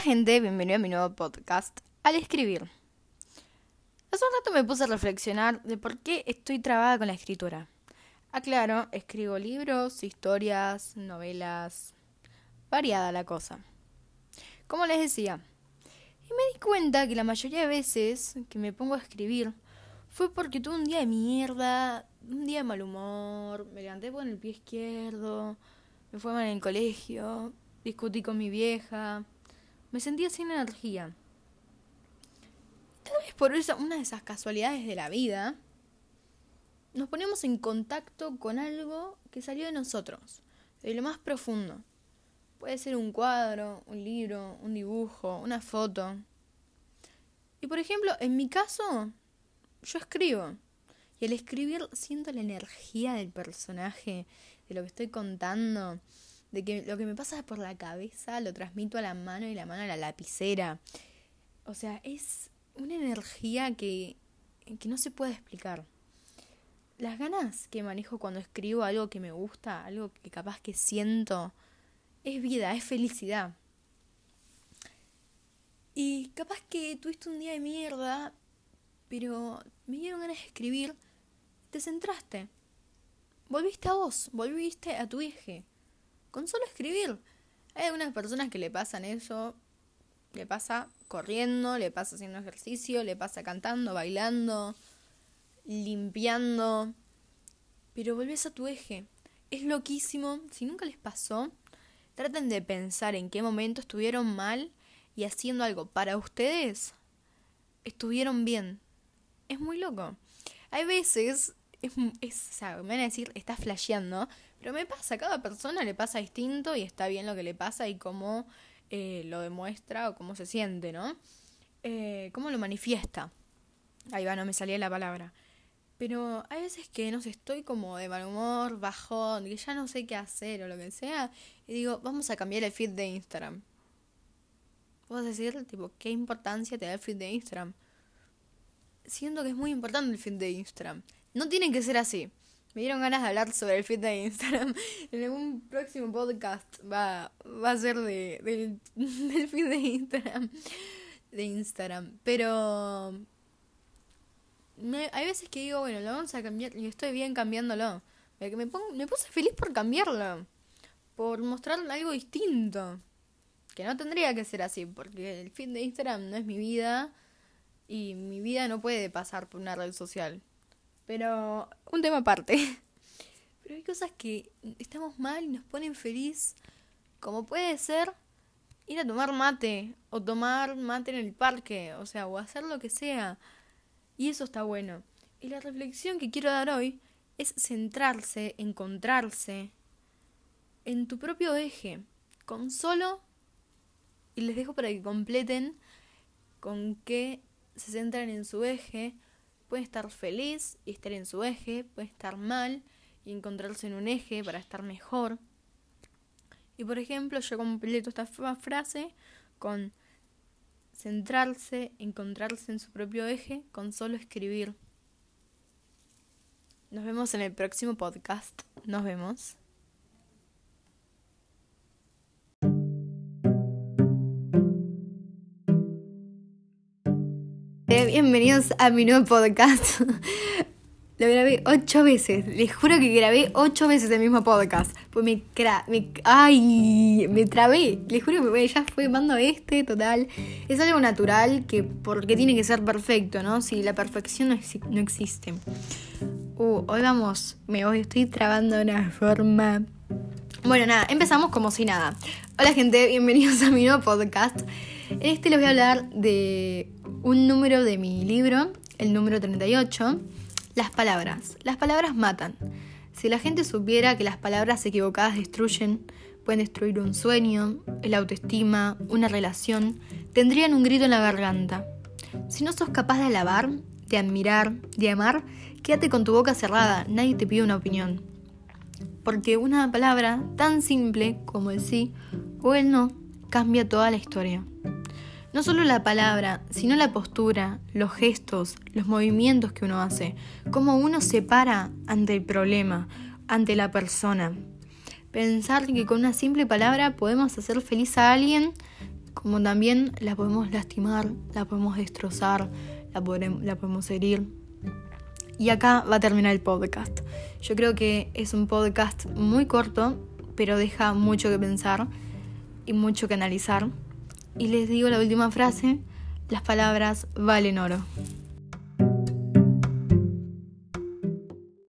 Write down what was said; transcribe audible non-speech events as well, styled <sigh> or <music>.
Hola gente, bienvenido a mi nuevo podcast, Al Escribir. Hace un rato me puse a reflexionar de por qué estoy trabada con la escritura. Aclaro, escribo libros, historias, novelas, variada la cosa. Como les decía, y me di cuenta que la mayoría de veces que me pongo a escribir fue porque tuve un día de mierda, un día de mal humor, me levanté con el pie izquierdo, me fue mal en el colegio, discutí con mi vieja, me sentía sin energía. Tal vez por eso, una de esas casualidades de la vida, nos ponemos en contacto con algo que salió de nosotros, de lo más profundo. Puede ser un cuadro, un libro, un dibujo, una foto. Y por ejemplo, en mi caso, yo escribo. Y al escribir siento la energía del personaje, de lo que estoy contando, de que lo que me pasa por la cabeza lo transmito a la mano y la mano a la lapicera. O sea, es una energía que, que no se puede explicar. Las ganas que manejo cuando escribo algo que me gusta, algo que capaz que siento, es vida, es felicidad. Y capaz que tuviste un día de mierda, pero me dieron ganas de escribir, te centraste. Volviste a vos, volviste a tu eje con solo escribir. Hay algunas personas que le pasan eso, le pasa corriendo, le pasa haciendo ejercicio, le pasa cantando, bailando, limpiando. Pero volvés a tu eje. Es loquísimo. Si nunca les pasó, traten de pensar en qué momento estuvieron mal y haciendo algo para ustedes, estuvieron bien. Es muy loco. Hay veces, es, es me van a decir, estás flasheando, pero me pasa, cada persona le pasa distinto y está bien lo que le pasa y cómo eh, lo demuestra o cómo se siente, ¿no? Eh, cómo lo manifiesta. Ahí va, no me salía la palabra. Pero hay veces que, no sé, estoy como de mal humor, bajón, que ya no sé qué hacer o lo que sea. Y digo, vamos a cambiar el feed de Instagram. Puedo decir, tipo, ¿qué importancia te da el feed de Instagram? Siento que es muy importante el feed de Instagram. No tiene que ser así. Me dieron ganas de hablar sobre el feed de Instagram. <laughs> En algún próximo podcast va, va a ser de, del <laughs> feed de Instagram. De Instagram. Pero hay veces que digo, bueno, lo vamos a cambiar y estoy bien cambiándolo. Me, me, pongo, me puse feliz por cambiarlo. Por mostrar algo distinto. Que no tendría que ser así, porque el feed de Instagram no es mi vida. Y mi vida no puede pasar por una red social. Pero un tema aparte. <laughs> Pero hay cosas que estamos mal y nos ponen feliz. Como puede ser ir a tomar mate o tomar mate en el parque, o sea, o hacer lo que sea. Y eso está bueno. Y la reflexión que quiero dar hoy es centrarse, encontrarse en tu propio eje, con solo, y les dejo para que completen con qué se centran en su eje, Puede estar feliz y estar en su eje, puede estar mal y encontrarse en un eje para estar mejor. Y por ejemplo, yo completo esta frase con centrarse, encontrarse en su propio eje con solo escribir. Nos vemos en el próximo podcast. Nos vemos. Bienvenidos a mi nuevo podcast. <laughs> Lo grabé ocho veces. Les juro que grabé ocho veces el mismo podcast. Pues me, me ay, me trabé. Les juro que ya fue mando este, total. Es algo natural que porque tiene que ser perfecto, ¿no? Si la perfección no, existe. Uh, hoy vamos. Me voy, estoy trabando de una forma. Bueno, nada, empezamos como si nada. Hola gente, bienvenidos a mi nuevo podcast. En este les voy a hablar de un número de mi libro, el número 38, las palabras. Las palabras matan. Si la gente supiera que las palabras equivocadas destruyen, pueden destruir un sueño, el autoestima, una relación, tendrían un grito en la garganta. Si no sos capaz de alabar, de admirar, de amar, quédate con tu boca cerrada, nadie te pide una opinión. Porque una palabra tan simple como el sí o el no cambia toda la historia. No solo la palabra, sino la postura, los gestos, los movimientos que uno hace, cómo uno se para ante el problema, ante la persona. Pensar que con una simple palabra podemos hacer feliz a alguien como también la podemos lastimar, la podemos destrozar, la, podemos herir. Y acá va a terminar el podcast. Yo creo que es un podcast muy corto, pero deja mucho que pensar y mucho que analizar. Y les digo la última frase, las palabras valen oro.